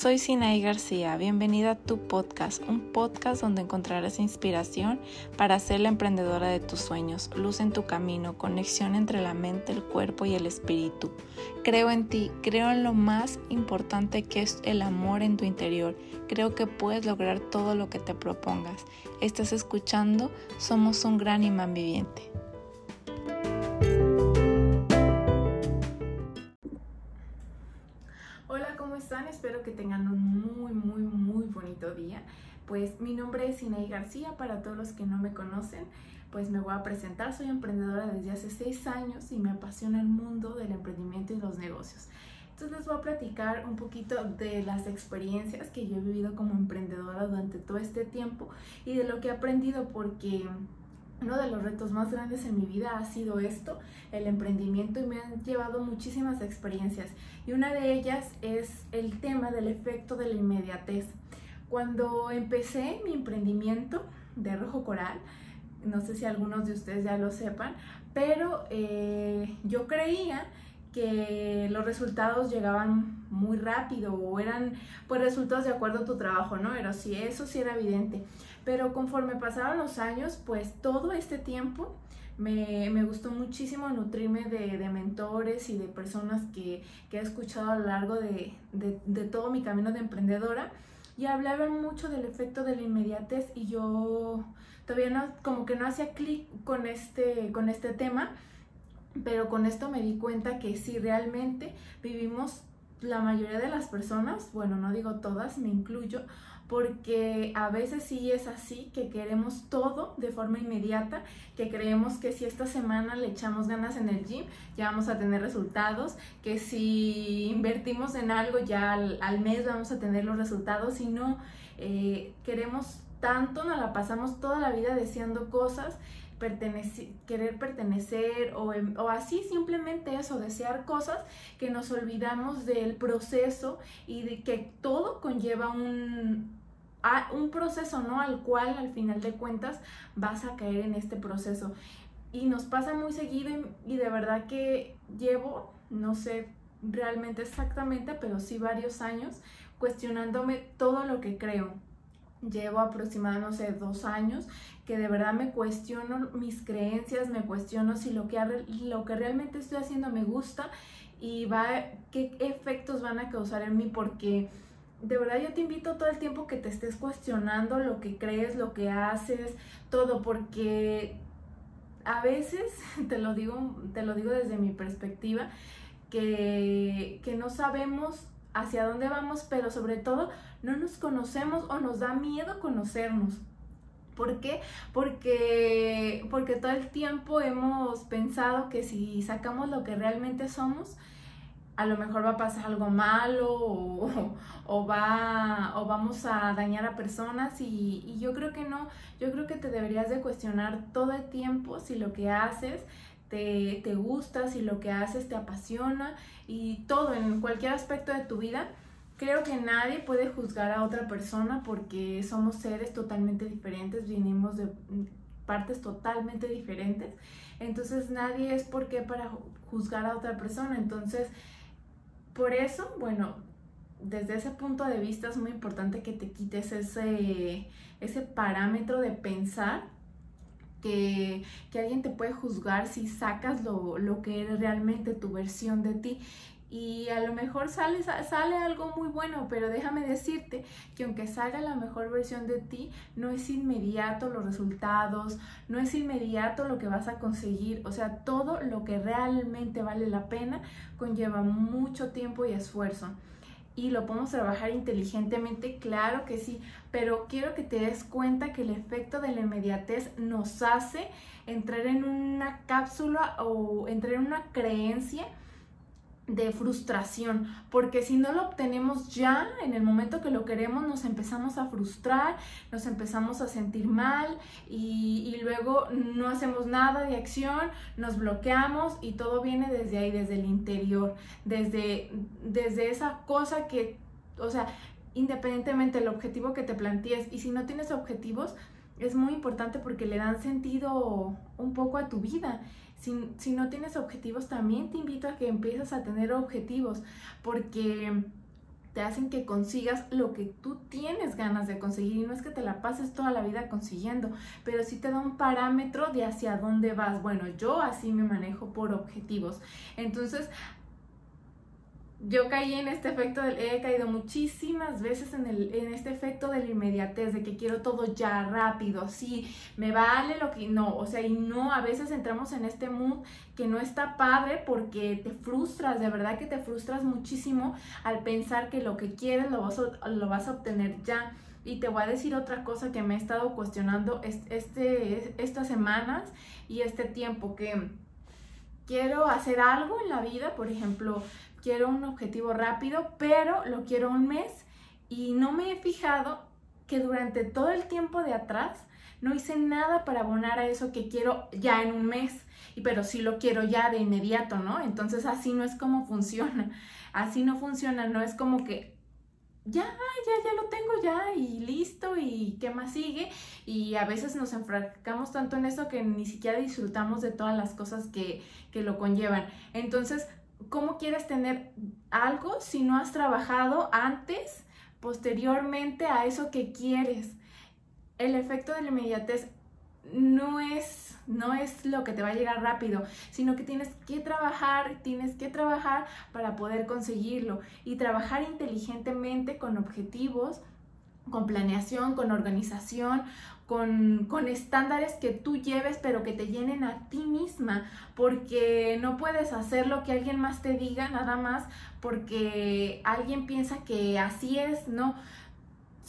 soy Sinaí García. Bienvenida a tu podcast, un podcast donde encontrarás inspiración para ser la emprendedora de tus sueños, luz en tu camino, conexión entre la mente, el cuerpo y el espíritu. Creo en ti, creo en lo más importante que es el amor en tu interior. Creo que puedes lograr todo lo que te propongas. Estás escuchando Somos un gran imán viviente. Tengan un muy, muy, muy bonito día. Pues mi nombre es Inay García, para todos los que no me conocen, pues me voy a presentar. Soy emprendedora desde hace seis años y me apasiona el mundo del emprendimiento y los negocios. Entonces les voy a platicar un poquito de las experiencias que yo he vivido como emprendedora durante todo este tiempo y de lo que he aprendido porque uno de los retos más grandes en mi vida ha sido esto, el emprendimiento, y me han llevado muchísimas experiencias. Y una de ellas es el tema del efecto de la inmediatez. Cuando empecé mi emprendimiento de Rojo Coral, no sé si algunos de ustedes ya lo sepan, pero eh, yo creía que los resultados llegaban muy rápido o eran pues resultados de acuerdo a tu trabajo, ¿no? Pero sí, eso sí era evidente. Pero conforme pasaron los años, pues todo este tiempo me, gustó muchísimo nutrirme de, mentores y de personas que, he escuchado a lo largo de, todo mi camino de emprendedora y hablaban mucho del efecto de la inmediatez y yo todavía no, como que no hacía clic con este, con este tema, pero con esto me di cuenta que si realmente vivimos la mayoría de las personas, bueno, no digo todas, me incluyo, porque a veces sí es así, que queremos todo de forma inmediata, que creemos que si esta semana le echamos ganas en el gym, ya vamos a tener resultados, que si invertimos en algo, ya al, mes vamos a tener los resultados, y no, eh, queremos tanto, nos la pasamos toda la vida deseando cosas querer pertenecer o, o, así simplemente eso, desear cosas que nos olvidamos del proceso y de que todo conlleva un, un proceso, ¿no? Al cual al final de cuentas vas a caer en este proceso. Y nos pasa muy seguido y, de verdad que llevo, no sé realmente exactamente, pero sí varios años cuestionándome todo lo que creo. Llevo aproximadamente, no sé, dos años que de verdad me cuestiono mis creencias, me cuestiono si lo que, lo que realmente estoy haciendo me gusta y va, qué efectos van a causar en mí porque de verdad yo te invito todo el tiempo que te estés cuestionando lo que crees, lo que haces, todo, porque a veces, te lo digo, te lo digo desde mi perspectiva, que, que no sabemos hacia dónde vamos, pero sobre todo no nos conocemos o nos da miedo conocernos. ¿Por qué? Porque, porque todo el tiempo hemos pensado que si sacamos lo que realmente somos, a lo mejor va a pasar algo malo o, va, o vamos a dañar a personas y, yo creo que no, yo creo que te deberías de cuestionar todo el tiempo si lo que haces te, te gusta, si lo que haces te apasiona y todo en cualquier aspecto de tu vida. Creo que nadie puede juzgar a otra persona porque somos seres totalmente diferentes, venimos de partes totalmente diferentes. Entonces nadie es por qué para juzgar a otra persona. Entonces por eso, bueno, desde ese punto de vista es muy importante que te quites ese, ese parámetro de pensar que, alguien te puede juzgar si sacas lo, lo que es realmente tu versión de ti y a lo mejor sale, sale algo muy bueno, pero déjame decirte que aunque salga la mejor versión de ti, no es inmediato los resultados, no es inmediato lo que vas a conseguir, o sea, todo lo que realmente vale la pena conlleva mucho tiempo y esfuerzo. Y lo podemos trabajar inteligentemente, claro que sí, pero quiero que te des cuenta que el efecto de la inmediatez nos hace entrar en una cápsula o entrar en una creencia de frustración, porque si no lo obtenemos ya, en el momento que lo queremos, nos empezamos a frustrar, nos empezamos a sentir mal y, luego no hacemos nada de acción, nos bloqueamos y todo viene desde ahí, desde el interior, desde, desde esa cosa que, o sea, independientemente del objetivo que te plantees y si no tienes objetivos, es muy importante porque le dan sentido un poco a tu vida si, no tienes objetivos, también te invito a que empieces a tener objetivos, porque te hacen que consigas lo que tú tienes ganas de conseguir y no es que te la pases toda la vida consiguiendo, pero sí te da un parámetro de hacia dónde vas. Bueno, yo así me manejo por objetivos. Entonces, yo caí en este efecto, he caído muchísimas veces en, el, en este efecto de la inmediatez, de que quiero todo ya rápido, sí, me vale lo que no, o sea, y no, a veces entramos en este mood que no está padre porque te frustras, de verdad que te frustras muchísimo al pensar que lo que quieres lo vas a, lo vas a obtener ya. Y te voy a decir otra cosa que me he estado cuestionando este, estas semanas y este tiempo, que quiero hacer algo en la vida, por ejemplo, quiero un objetivo rápido, pero lo quiero un mes y no me he fijado que durante todo el tiempo de atrás no hice nada para abonar a eso que quiero ya en un mes, y pero sí lo quiero ya de inmediato, ¿no? Entonces así no es como funciona, así no funciona, no es como que ya, ya, ya lo tengo ya y listo y qué más sigue y a veces nos enfrascamos tanto en eso que ni siquiera disfrutamos de todas las cosas que, que lo conllevan. Entonces, ¿cómo quieres tener algo si no has trabajado antes, posteriormente a eso que quieres? El efecto de la inmediatez no es, no es lo que te va a llegar rápido, sino que tienes que trabajar, tienes que trabajar para poder conseguirlo y trabajar inteligentemente con objetivos, con planeación, con organización, con, estándares que tú lleves, pero que te llenen a ti misma, porque no puedes hacer lo que alguien más te diga nada más porque alguien piensa que así es, no.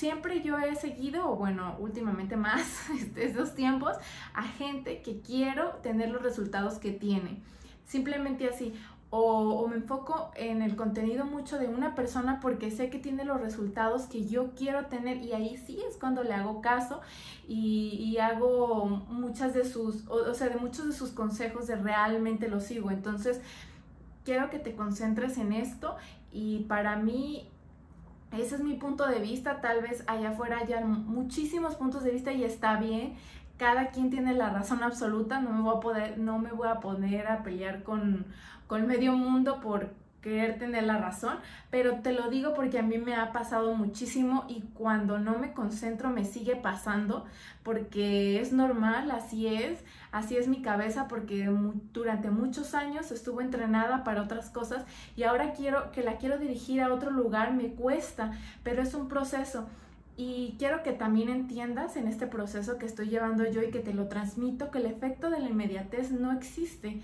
Siempre yo he seguido, o bueno, últimamente más, estos tiempos, a gente que quiero tener los resultados que tiene. Simplemente así o, me enfoco en el contenido mucho de una persona porque sé que tiene los resultados que yo quiero tener y ahí sí es cuando le hago caso y, hago muchas de sus, o, sea, de muchos de sus consejos de realmente los sigo. Entonces, quiero que te concentres en esto y para mí ese es mi punto de vista, tal vez allá afuera haya muchísimos puntos de vista y está bien, cada quien tiene la razón absoluta, no me voy a poder, no me voy a poner a pelear con, con medio mundo por querer tener la razón, pero te lo digo porque a mí me ha pasado muchísimo y cuando no me concentro me sigue pasando porque es normal, así es, así es mi cabeza porque durante muchos años estuvo entrenada para otras cosas y ahora quiero que la quiero dirigir a otro lugar, me cuesta, pero es un proceso. Y quiero que también entiendas en este proceso que estoy llevando yo y que te lo transmito, que el efecto de la inmediatez no existe.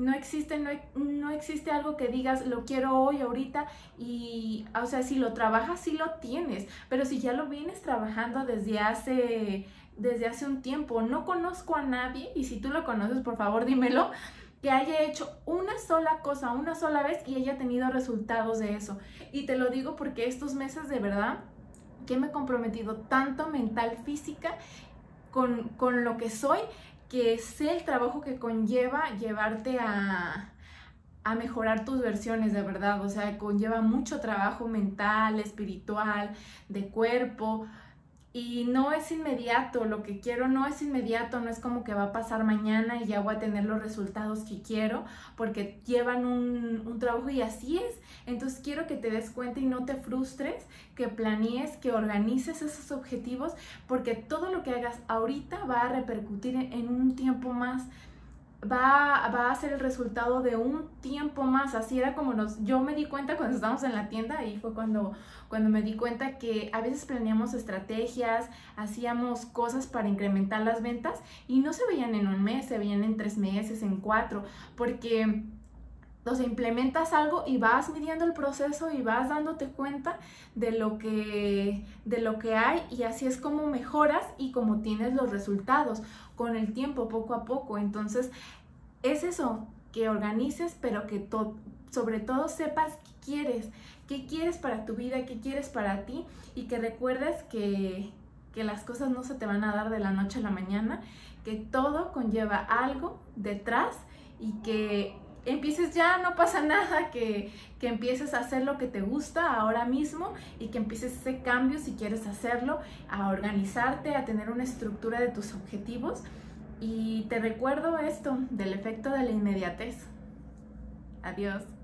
No existe, no, no, existe algo que digas, lo quiero hoy, ahorita, y, o sea, si lo trabajas, sí lo tienes, pero si ya lo vienes trabajando desde hace, desde hace un tiempo, no conozco a nadie, y si tú lo conoces, por favor, dímelo, que haya hecho una sola cosa, una sola vez, y haya tenido resultados de eso. Y te lo digo porque estos meses de verdad que me he comprometido tanto mental, física, con, con lo que soy, que sé el trabajo que conlleva llevarte a, a mejorar tus versiones de verdad, o sea, conlleva mucho trabajo mental, espiritual, de cuerpo, y no es inmediato, lo que quiero no es inmediato, no es como que va a pasar mañana y ya voy a tener los resultados que quiero, porque llevan un, un, trabajo y así es. Entonces quiero que te des cuenta y no te frustres, que planees, que organices esos objetivos, porque todo lo que hagas ahorita va a repercutir en un tiempo más va, va, a ser el resultado de un tiempo más. Así era como nos, yo me di cuenta cuando estábamos en la tienda, ahí fue cuando, cuando me di cuenta que a veces planeamos estrategias, hacíamos cosas para incrementar las ventas y no se veían en un mes, se veían en tres meses, en cuatro, porque... Sea, implementas algo y vas midiendo el proceso y vas dándote cuenta de lo que, de lo que hay y así es como mejoras y como tienes los resultados con el tiempo, poco a poco. Entonces, es eso, que organices, pero que sobre todo sepas qué quieres, qué quieres para tu vida, qué quieres para ti y que recuerdes que, que las cosas no se te van a dar de la noche a la mañana, que todo conlleva algo detrás y que empieces ya, no pasa nada, que, que, empieces a hacer lo que te gusta ahora mismo y que empieces ese cambio si quieres hacerlo, a organizarte, a tener una estructura de tus objetivos. Y te recuerdo esto del efecto de la inmediatez. Adiós.